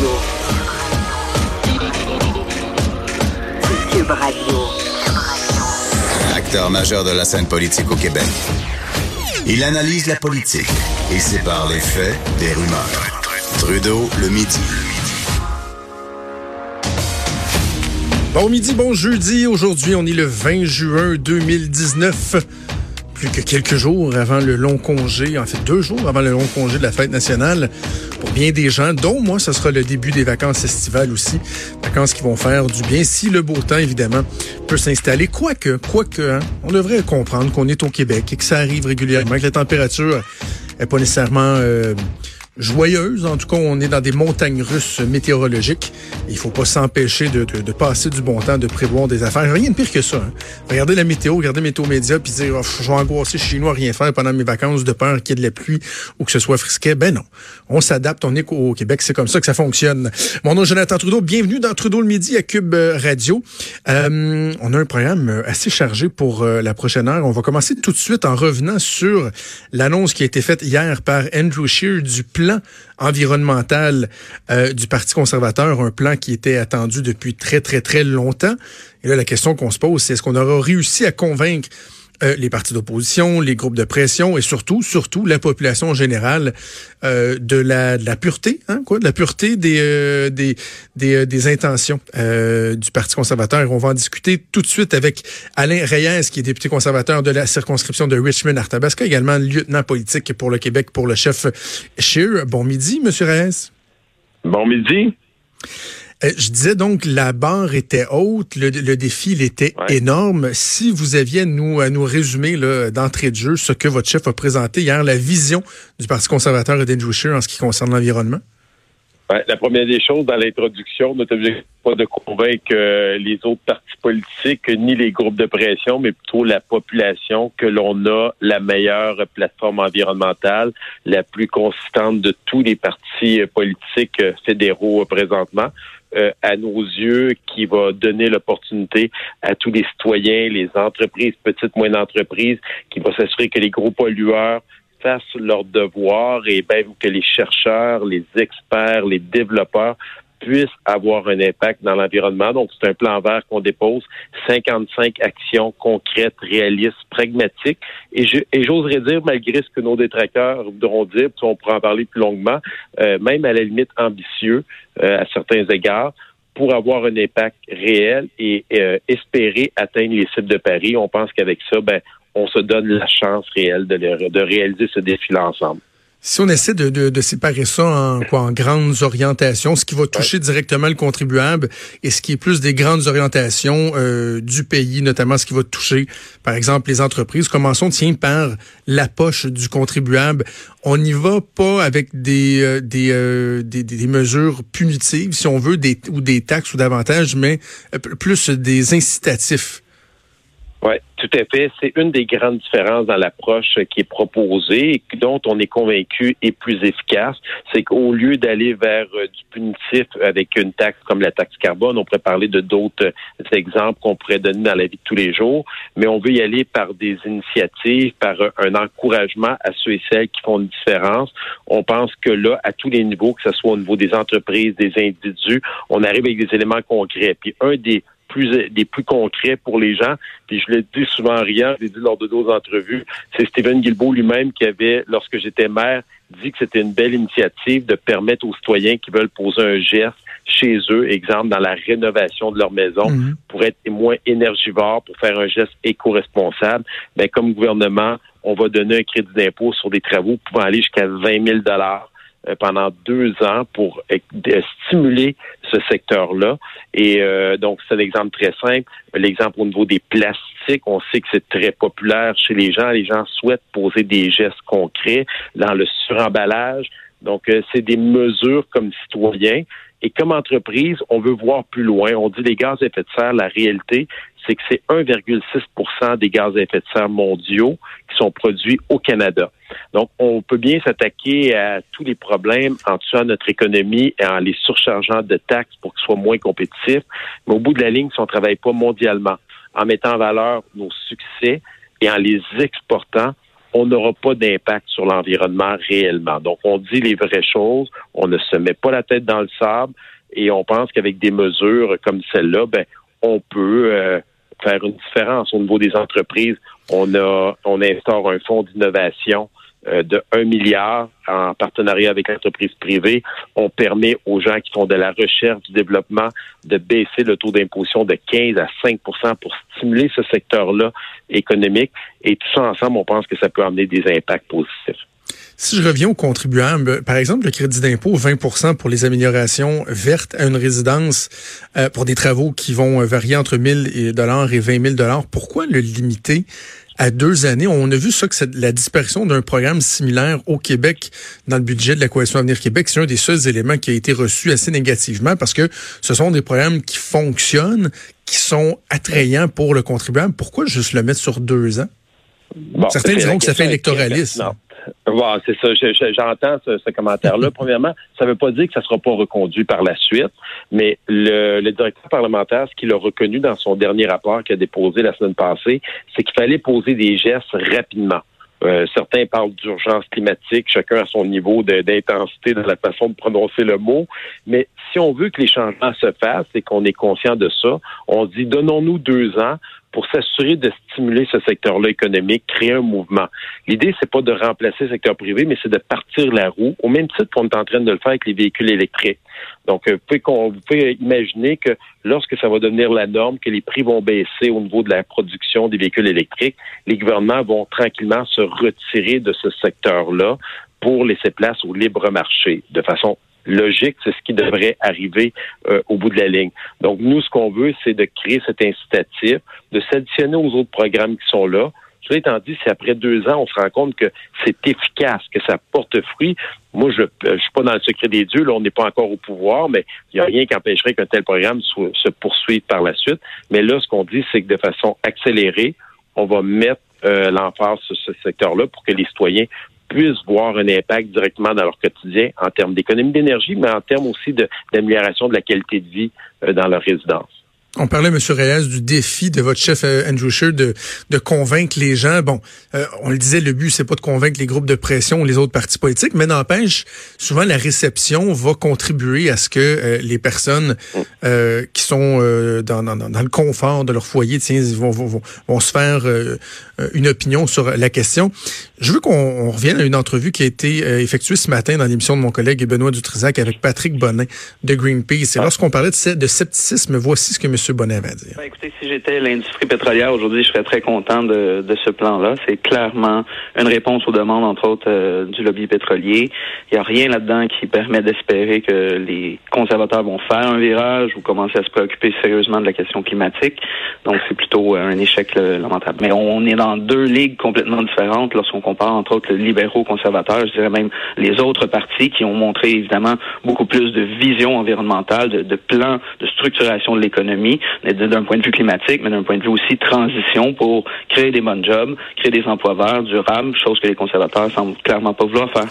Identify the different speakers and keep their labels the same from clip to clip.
Speaker 1: Radio. Cube Radio.
Speaker 2: Acteur majeur de la scène politique au Québec. Il analyse la politique et sépare les faits des rumeurs. Trudeau le midi.
Speaker 3: Bon midi, bon jeudi. Aujourd'hui, on est le 20 juin 2019. Plus que quelques jours avant le long congé, en fait deux jours avant le long congé de la fête nationale. Pour bien des gens, dont moi, ce sera le début des vacances estivales aussi. Vacances qui vont faire du bien si le beau temps, évidemment, peut s'installer. Quoique, quoique, hein, on devrait comprendre qu'on est au Québec et que ça arrive régulièrement, que la température est pas nécessairement... Euh, joyeuse. En tout cas, on est dans des montagnes russes météorologiques. Il faut pas s'empêcher de, de, de, passer du bon temps, de prévoir des affaires. Rien de pire que ça. Hein. Regardez la météo, regardez Météo Média, puis dire oh, je vais angoisser chez nous à rien faire pendant mes vacances de peur qu'il y ait de la pluie ou que ce soit frisquet. Ben non. On s'adapte, on est au Québec, c'est comme ça que ça fonctionne. Mon nom est Jonathan Trudeau. Bienvenue dans Trudeau le midi à Cube euh, Radio. Euh, on a un programme euh, assez chargé pour euh, la prochaine heure. On va commencer tout de suite en revenant sur l'annonce qui a été faite hier par Andrew Scheer du plan environnemental euh, du Parti conservateur, un plan qui était attendu depuis très, très, très longtemps. Et là, la question qu'on se pose, c'est est-ce qu'on aura réussi à convaincre euh, les partis d'opposition, les groupes de pression et surtout, surtout la population générale euh, de, la, de la pureté, hein, quoi, de la pureté des euh, des, des, euh, des, intentions du Parti conservateur. On va en discuter tout de suite avec Alain Reyes, qui est député conservateur de la circonscription de Richmond-Arthabasca, également lieutenant politique pour le Québec pour le chef Scheer. Bon midi, Monsieur Reyes.
Speaker 4: Bon midi.
Speaker 3: Euh, je disais donc la barre était haute, le, défi il était énorme. Si vous aviez à nous, à nous résumer d'entrée de jeu ce que votre chef a présenté hier, la vision du Parti conservateur et d'Andrew Scheer en ce qui concerne l'environnement?
Speaker 4: La première des choses dans l'introduction, notre objectif n'est pas de convaincre euh, les autres partis politiques ni les groupes de pression, mais plutôt la population que l'on a la meilleure plateforme environnementale, la plus consistante de tous les partis politiques fédéraux présentement. Euh, à nos yeux qui va donner l'opportunité à tous les citoyens, les entreprises, petites, moyennes entreprises, qui va s'assurer que les gros pollueurs fassent leur devoir et ben, que les chercheurs, les experts, les développeurs puissent avoir un impact dans l'environnement. Donc, c'est un plan vert qu'on dépose, 55 actions concrètes, réalistes, pragmatiques. Et, j'oserais dire, malgré ce que nos détracteurs voudront dire, puis on pourra en parler plus longuement, euh, même à la limite ambitieux euh, à certains égards, pour avoir un impact réel et euh, espérer atteindre les cibles de Paris. On pense qu'avec ça, ben, on se donne la chance réelle de, de réaliser ce défi-là ensemble.
Speaker 3: Si on essaie de, de, de, séparer ça en, quoi, en grandes orientations, ce qui va toucher directement le contribuable et ce qui est plus des grandes orientations euh, du pays, notamment ce qui va toucher, par exemple, les entreprises. Commençons, tiens, par la poche du contribuable. On n'y va pas avec des, euh, des, euh, des, des, mesures punitives, si on veut, des, ou des taxes ou davantage, mais plus des incitatifs.
Speaker 4: Tout à fait. C'est une des grandes différences dans l'approche qui est proposée et dont on est convaincu est plus efficace. C'est qu'au lieu d'aller vers euh, du punitif avec une taxe comme la taxe carbone, on pourrait parler de d'autres euh, exemples qu'on pourrait donner dans la vie de tous les jours, mais on veut y aller par des initiatives, par un encouragement à ceux et celles qui font une différence. On pense que là, à tous les niveaux, que ce soit au niveau des entreprises, des individus, on arrive avec des éléments concrets. Puis un des plus des plus concrets pour les gens. Puis je le dis souvent en riant, je l'ai dit lors de d'autres entrevues, c'est Stephen Guilbeault lui-même qui avait, lorsque j'étais maire, dit que c'était une belle initiative de permettre aux citoyens qui veulent poser un geste chez eux, exemple dans la rénovation de leur maison, mhm. pour être moins énergivores, pour faire un geste éco-responsable. Mais ben, comme gouvernement, on va donner un crédit d'impôt sur des travaux pouvant aller jusqu'à 20 000 dollars euh, pendant deux ans pour stimuler ce secteur-là. Et euh, donc, c'est un exemple très simple. L'exemple au niveau des plastiques, on sait que c'est très populaire chez les gens. Les gens souhaitent poser des gestes concrets dans le suremballage. Donc, euh, c'est des mesures comme citoyens. Et comme entreprise, on veut voir plus loin. On dit les gaz à effet de serre, la réalité, c'est que c'est 1,6% des gaz à effet de serre mondiaux qui sont produits au Canada. Donc, on peut bien s'attaquer à tous les problèmes en tuant notre économie et en les surchargeant de taxes pour qu'ils soient moins compétitifs. Mais au bout de la ligne, si on ne travaille pas mondialement, en mettant en valeur nos succès et en les exportant, on n'aura pas d'impact sur l'environnement réellement. Donc, on dit les vraies choses, on ne se met pas la tête dans le sable et on pense qu'avec des mesures comme celle-là, ben, on peut euh, faire une différence au niveau des entreprises. On a, on instaure un fonds d'innovation de 1 milliard en partenariat avec l'entreprise privée. On permet aux gens qui font de la recherche, du développement, de baisser le taux d'imposition de 15 à 5% pour stimuler ce secteur-là économique. Et tout ça ensemble, on pense que ça peut amener des impacts positifs.
Speaker 3: Si je reviens aux contribuables, par exemple, le crédit d'impôt 20% pour les améliorations vertes à une résidence euh, pour des travaux qui vont varier entre 1000 dollars et 20 000 pourquoi le limiter à deux années. On a vu ça que la disparition d'un programme similaire au Québec dans le budget de la Coalition Avenir Québec, c'est un des seuls éléments qui a été reçu assez négativement parce que ce sont des programmes qui fonctionnent, qui sont attrayants pour le contribuable. Pourquoi juste le mettre sur deux ans? Certains diront que ça fait électoraliste.
Speaker 4: Bon, c'est ça. J'entends ce, commentaire-là. Premièrement, ça ne veut pas dire que ça ne sera pas reconduit par la suite, mais le, directeur parlementaire, ce qu'il a reconnu dans son dernier rapport qu'il a déposé la semaine passée, c'est qu'il fallait poser des gestes rapidement. Euh, certains parlent d'urgence climatique, chacun à son niveau d'intensité dans la façon de prononcer le mot. Mais si on veut que les changements se fassent et qu'on est conscient de ça, on dit donnons-nous deux ans pour s'assurer de stimuler ce secteur-là économique, créer un mouvement. L'idée, c'est pas de remplacer le secteur privé, mais c'est de partir la roue, au même titre qu'on est en train de le faire avec les véhicules électriques. Donc, euh, vous pouvez, vous pouvez imaginer que lorsque ça va devenir la norme, que les prix vont baisser au niveau de la production des véhicules électriques, les gouvernements vont tranquillement se retirer de ce secteur-là pour laisser place au libre marché de façon logique, c'est ce qui devrait arriver euh, au bout de la ligne. Donc, nous, ce qu'on veut, c'est de créer cet incitatif, de s'additionner aux autres programmes qui sont là. Cela étant dit, si après deux ans, on se rend compte que c'est efficace, que ça porte fruit, moi, je ne suis pas dans le secret des dieux, là, on n'est pas encore au pouvoir, mais il n'y a rien qui empêcherait qu'un tel programme se poursuive par la suite. Mais là, ce qu'on dit, c'est que de façon accélérée, on va mettre euh, l'emphase sur ce secteur-là pour que les citoyens puissent voir un impact directement dans leur quotidien en termes d'économie d'énergie, mais en termes aussi d'amélioration de, la qualité de vie euh, dans leur résidence.
Speaker 3: On parlait, M. Reyes, du défi de votre chef euh, Andrew Scheer de, de convaincre les gens. Bon, euh, on le disait, le but, c'est pas de convaincre les groupes de pression ou les autres partis politiques, mais n'empêche, souvent la réception va contribuer à ce que euh, les personnes qui sont dans, dans, dans, le confort de leur foyer, tiens, vont, vont, vont se faire une opinion sur la question. Je veux qu'on revienne à une entrevue qui a été effectuée ce matin dans l'émission de mon collègue Benoît Dutrisac avec Patrick Bonin de Greenpeace. Et ah. lorsqu'on parlait de, de scepticisme, voici ce que M. Bonnet va dire.
Speaker 5: Ben, écoutez, si j'étais l'industrie pétrolière aujourd'hui, je serais très content de, ce plan-là. C'est clairement une réponse aux demandes, entre autres, euh, du lobby pétrolier. Il n'y a rien là-dedans qui permet d'espérer que les conservateurs vont faire un virage ou commencer à se préoccuper sérieusement de la question climatique. Donc, c'est plutôt euh, un échec lamentable. Mais on est dans deux ligues complètement différentes lorsqu'on compare, entre autres, les libéraux conservateurs, je dirais même les autres partis qui ont montré, évidemment, beaucoup plus de vision environnementale, de, de plan de structuration de l'économie d'un point de vue climatique, mais d'un point de vue aussi transition pour créer des bons jobs, créer des emplois verts, durables, chose que les conservateurs semblent clairement pas vouloir faire.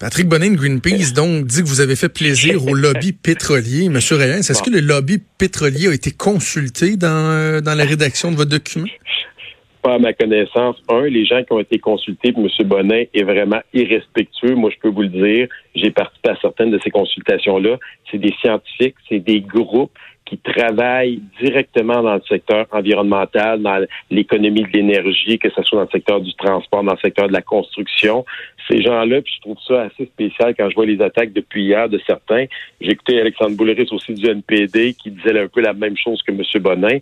Speaker 3: Patrick Bonin Greenpeace donc dit que vous avez fait plaisir au lobby pétrolier. Monsieur Reyes, est-ce que le lobby pétrolier a été consulté dans, euh, dans la rédaction de votre document?
Speaker 4: Pas à ma connaissance. Un, les gens qui ont été consultés M. Bonin est vraiment irrespectueux. Moi, je peux vous le dire. J'ai participé à certaines de ces consultations-là. C'est des scientifiques, c'est des groupes qui travaillent directement dans le secteur environnemental, dans l'économie de l'énergie, que ce soit dans le secteur du transport, dans le secteur de la construction. Ces gens-là, puis je trouve ça assez spécial quand je vois les attaques depuis hier de certains. J'ai écouté Alexandre Bouleris aussi du NPD qui disait un peu la même chose que M. Bonin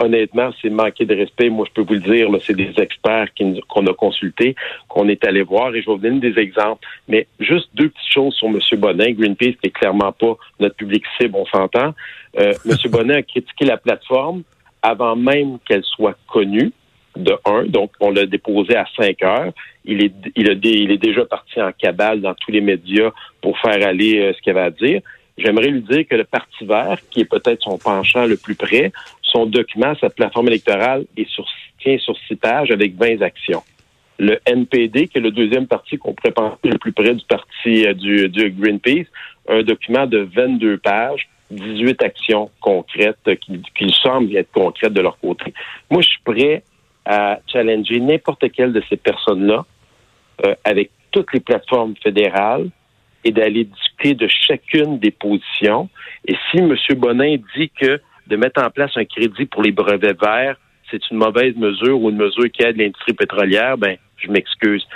Speaker 4: honnêtement, c'est manquer de respect. Moi, je peux vous le dire, c'est des experts qu'on a consultés, qu'on est allé voir, et je vais vous donner des exemples. Mais juste deux petites choses sur M. Bonin. Greenpeace n'est clairement pas notre public cible, on s'entend. Euh, M. Bonin a critiqué la plateforme avant même qu'elle soit connue de un. Donc, on l'a déposé à 5 heures. Il est, il, il est déjà parti en cabale dans tous les médias pour faire aller euh, ce qu'il avait à dire. J'aimerais lui dire que le Parti vert, qui est peut-être son penchant le plus près, son document, sa plateforme électorale, est sur, tient sur six pages avec 20 actions. Le NPD, qui est le deuxième parti qu'on pourrait penser le plus près du parti euh, du, Greenpeace, un document de 22 pages, 18 actions concrètes qui, qui semblent être concrètes de leur côté. Moi, je suis prêt à challenger n'importe quelle de ces personnes-là euh, avec toutes les plateformes fédérales et d'aller discuter de chacune des positions. Et si M. Bonin dit que de mettre en place un crédit pour les brevets verts, c'est une mauvaise mesure ou une mesure qui aide l'industrie pétrolière, ben, je m'excuse.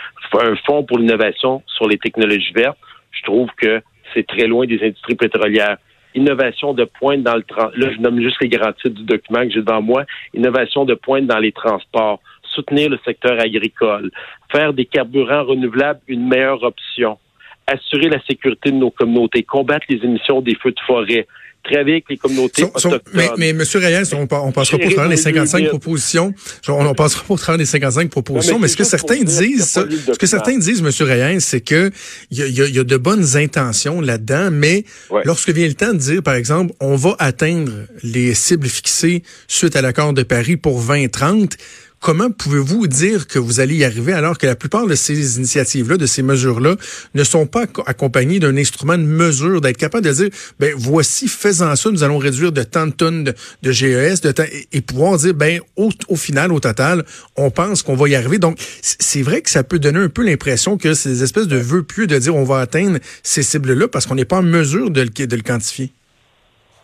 Speaker 4: Un fonds pour l'innovation sur les technologies vertes, je trouve que c'est très loin des industries pétrolières. Innovation de pointe dans le là je nomme juste les grands titres du document que j'ai devant moi. Innovation de pointe dans les transports, soutenir le secteur agricole, faire des carburants renouvelables une meilleure option, assurer la sécurité de nos communautés, combattre les émissions des feux de forêt, travailler avec les communautés autochtones.
Speaker 3: mais, mais M. Reyes, on, on passera pas au travers des 55 propositions. On, on passera pas au travers des 55 propositions, mais, ce que certains disent, ce que certains disent, M. Reyes, c'est que il y a, y a, de bonnes intentions là-dedans, mais lorsque vient le temps de dire, par exemple, on va atteindre les cibles fixées suite à l'accord de Paris pour 2030, Comment pouvez-vous dire que vous allez y arriver alors que la plupart de ces initiatives-là, de ces mesures-là, ne sont pas accompagnées d'un instrument de mesure, d'être capable de dire, ben voici, faisant ça, nous allons réduire de tant de tonnes de, GES, de et, pouvoir dire, ben au, au, final, au total, on pense qu'on va y arriver. Donc, c'est vrai que ça peut donner un peu l'impression que c'est des espèces de vœux pieux de dire on va atteindre ces cibles-là parce qu'on n'est pas en mesure de de le quantifier.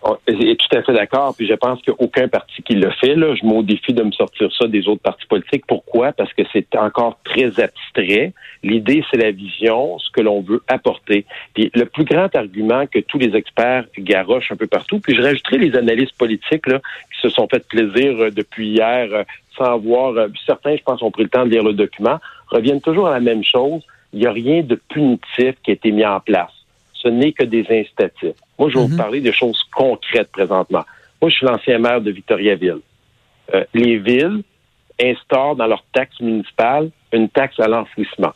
Speaker 4: Oh, est tout à fait d'accord. Puis je pense qu'aucun parti qui le fait. Là, je me défi de me sortir ça des autres partis politiques. Pourquoi? Parce que c'est encore très abstrait. L'idée, c'est la vision, ce que l'on veut apporter. Puis le plus grand argument que tous les experts garochent un peu partout, puis je rajouterai les analystes politiques là, qui se sont fait plaisir euh, depuis hier euh, sans voir, euh, certains, je pense, ont pris le temps de lire le document, reviennent toujours à la même chose. Il n'y a rien de punitif qui a été mis en place ce n'est que des incitatifs. Moi, je vais vous mhm. parler de choses concrètes présentement. Moi, je suis l'ancien maire de Victoriaville. Euh, les villes instaurent dans leur taxe municipale une taxe à l'enfouissement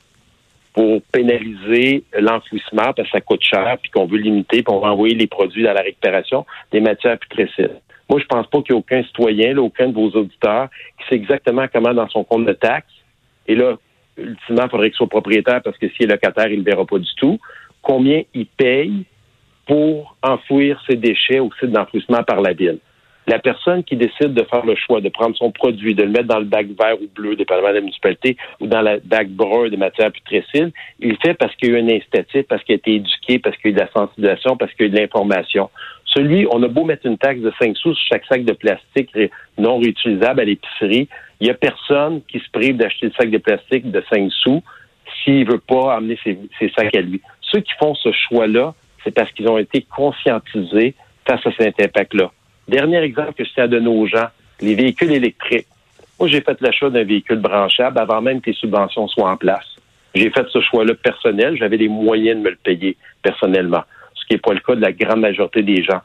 Speaker 4: pour pénaliser l'enfouissement parce que ça coûte cher puis qu'on veut limiter puis on va envoyer les produits dans la récupération des matières putrescides. Moi, je pense pas qu'il y ait aucun citoyen, aucun de vos auditeurs qui sait exactement comment dans son compte de taxe. Et là, ultimement, il faudrait qu'il soit propriétaire parce que s'il est locataire, il ne le verra pas du tout combien il paye pour enfouir ses déchets au site d'enfouissement par la ville. La personne qui décide de faire le choix de prendre son produit, de le mettre dans le bac vert ou bleu, dépendamment de la municipalité, ou dans le bac brun des matières putrescides, il le fait parce qu'il y a eu un incitatif, parce qu'il a été éduqué, parce qu'il y a eu de la sensibilisation, parce qu'il y a eu de l'information. Celui, on a beau mettre une taxe de 5 sous sur chaque sac de plastique non réutilisable à l'épicerie, il n'y a personne qui se prive d'acheter le sac de plastique de 5 sous s'il veut pas amener ses sacs à lui ceux qui font ce choix-là, c'est parce qu'ils ont été conscientisés face à cet impact-là. Dernier exemple que je tiens à donner aux gens, les véhicules électriques. Moi, j'ai fait l'achat d'un véhicule branchable avant même que les subventions soient en place. J'ai fait ce choix-là personnel. J'avais les moyens de me le payer personnellement, ce qui n'est pas le cas de la grande majorité des gens.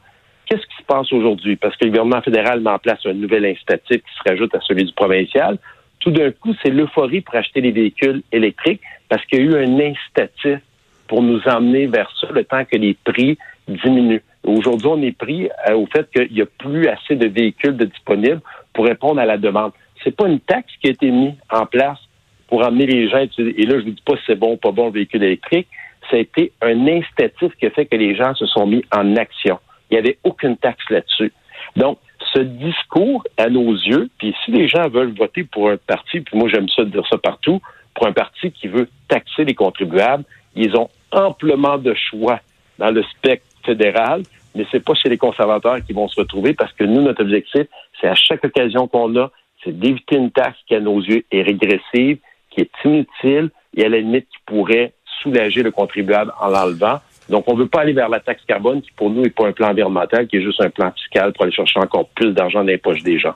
Speaker 4: Qu'est-ce qui se passe aujourd'hui? Parce que le gouvernement fédéral met en place un nouvel incitatif qui se rajoute à celui du provincial. Tout d'un coup, c'est l'euphorie pour acheter des véhicules électriques parce qu'il y a eu un incitatif pour nous emmener vers ça le temps que les prix diminuent. Aujourd'hui, on est pris euh, au fait qu'il n'y a plus assez de véhicules disponibles pour répondre à la demande. C'est pas une taxe qui a été mise en place pour emmener les gens. Et là, je ne dis pas si c'est bon ou pas bon le véhicule électrique. Ça a été un incitatif qui a fait que les gens se sont mis en action. Il n'y avait aucune taxe là-dessus. Donc, ce discours, à nos yeux, puis si les gens veulent voter pour un parti, puis moi j'aime ça dire ça partout, pour un parti qui veut taxer les contribuables, ils ont amplement de choix dans le spectre fédéral, mais c'est pas chez les conservateurs qui vont se retrouver parce que nous, notre objectif, c'est à chaque occasion qu'on a, c'est d'éviter une taxe qui, à nos yeux, est régressive, qui est inutile et à la limite qui pourrait soulager le contribuable en l'enlevant. Donc, on ne veut pas aller vers la taxe carbone qui, pour nous, n'est pas un plan environnemental, qui est juste un plan fiscal pour aller chercher encore plus d'argent dans les poches des gens.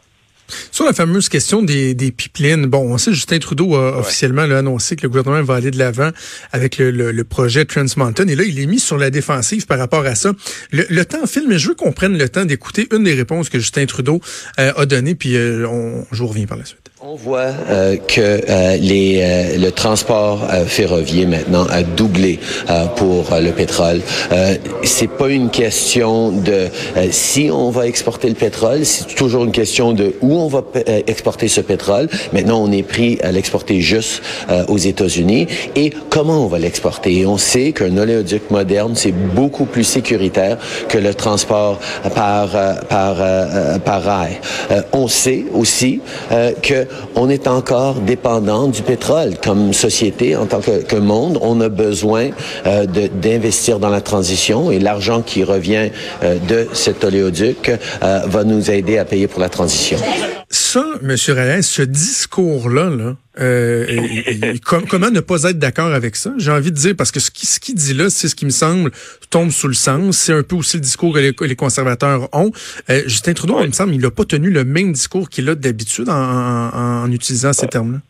Speaker 3: Sur la fameuse question des, des pipelines, bon, on sait Justin Trudeau a officiellement annoncé que le gouvernement va aller de l'avant avec le, le, projet Trans Mountain. Et là, il est mis sur la défensive par rapport à ça. Le, temps file, mais je veux qu'on prenne le temps d'écouter une des réponses que Justin Trudeau euh, a données, puis euh, on, je vous reviens par la suite.
Speaker 6: On voit euh, que euh, les, euh, le transport ferroviaire maintenant a doublé pour le pétrole. c'est pas une question de si on va exporter le pétrole, c'est toujours une question de où on va exporter ce pétrole. Maintenant, on est pris à l'exporter juste aux États-Unis et comment on va l'exporter? on sait qu'un oléoduc moderne c'est beaucoup plus sécuritaire que le transport par par par rail. on sait aussi que on est encore dépendant du pétrole. Comme société, en tant que, que monde, on a besoin euh, d'investir dans la transition et l'argent qui revient euh, de cet oléoduc euh, va nous aider à payer pour la transition.
Speaker 3: Ça, M. Reyes, ce discours-là, là, euh, comment ne pas être d'accord avec ça? J'ai envie de dire, parce que ce qu'il qui dit là, c'est ce qui me semble tombe sous le sens. C'est un peu aussi le discours que les, conservateurs ont. Euh, Justin Trudeau, il me semble, il n'a pas tenu le même discours qu'il a d'habitude en, en, utilisant ces termes-là.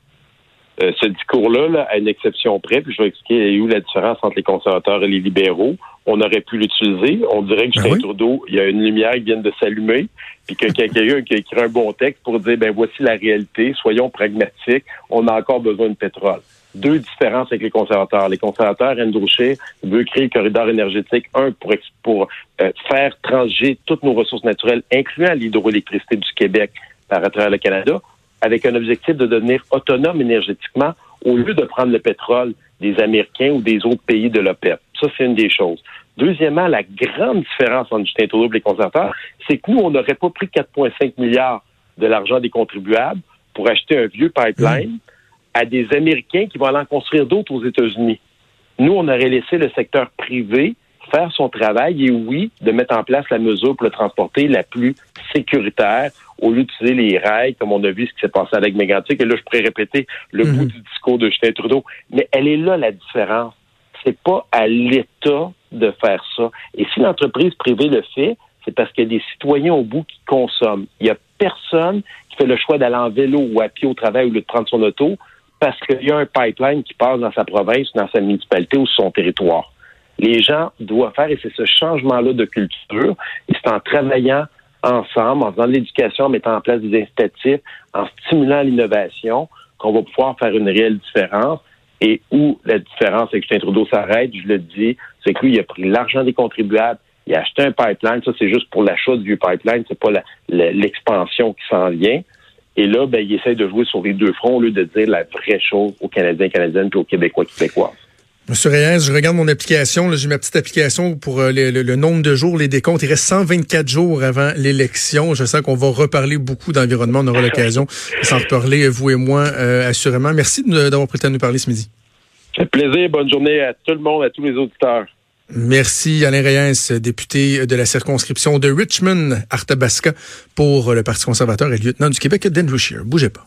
Speaker 4: Euh, ce discours-là, à une exception près, puis je vais expliquer où la différence entre les conservateurs et les libéraux. On aurait pu l'utiliser. On dirait que ben Justin Trudeau, il y a une lumière qui vient de s'allumer, puis que quelqu'un qui a écrit un bon texte pour dire, ben voici la réalité, soyons pragmatiques, on a encore besoin de pétrole. Deux différences avec les conservateurs. Les conservateurs, Andrew Scheer veut créer le corridor énergétique, un, pour, pour euh, faire transiger toutes nos ressources naturelles, incluant l'hydroélectricité du Québec par à travers le Canada, avec un objectif de devenir autonome énergétiquement au lieu de prendre le pétrole des Américains ou des autres pays de l'OPEP. Ça, c'est une des choses. Deuxièmement, la grande différence entre Justin Trudeau et les conservateurs, c'est que nous, on n'aurait pas pris 4,5 milliards de l'argent des contribuables pour acheter un vieux pipeline à des Américains qui vont aller en construire d'autres aux États-Unis. Nous, on aurait laissé le secteur privé faire son travail et oui, de mettre en place la mesure pour le transporter la plus sécuritaire au lieu d'utiliser les rails, comme on a vu ce qui s'est passé avec Mégantic. Et là, je pourrais répéter le bout mhm. du discours de Justin Trudeau. Mais elle est là, la différence. C'est pas à l'État de faire ça. Et si l'entreprise privée le fait, c'est parce qu'il y a des citoyens au bout qui consomment. Il y a personne qui fait le choix d'aller en vélo ou à pied au travail ou de prendre son auto parce qu'il y a un pipeline qui passe dans sa province, dans sa municipalité ou sur son territoire. Les gens doivent faire, et c'est ce changement-là de culture, et c'est en travaillant ensemble, en faisant de l'éducation, en mettant en place des incitatifs, en stimulant l'innovation, qu'on va pouvoir faire une réelle différence. Et où la différence avec Justin Trudeau s'arrête, je le dis, c'est que lui, il a pris l'argent des contribuables, il a acheté un pipeline. Ça, c'est juste pour l'achat du pipeline, c'est pas l'expansion qui s'en vient. Et là, ben, il essaie de jouer sur les deux fronts au lieu de dire la vraie chose aux Canadiens, Canadiennes et aux Québécois, Québécoises.
Speaker 3: Monsieur Reyes, je regarde mon application. J'ai ma petite application pour euh, le, nombre de jours, les décomptes. Il reste 124 jours avant l'élection. Je sens qu'on va reparler beaucoup d'environnement. On aura l'occasion de s'en reparler, vous et moi, euh, assurément. Merci d'avoir temps de nous parler ce midi.
Speaker 4: Ça plaisir. Bonne journée à tout le monde, à tous les auditeurs.
Speaker 3: Merci Alain Reyes, député de la circonscription de Richmond, Arthabasca, pour le Parti conservateur et lieutenant du Québec d'Andrew Scheer. Bougez pas.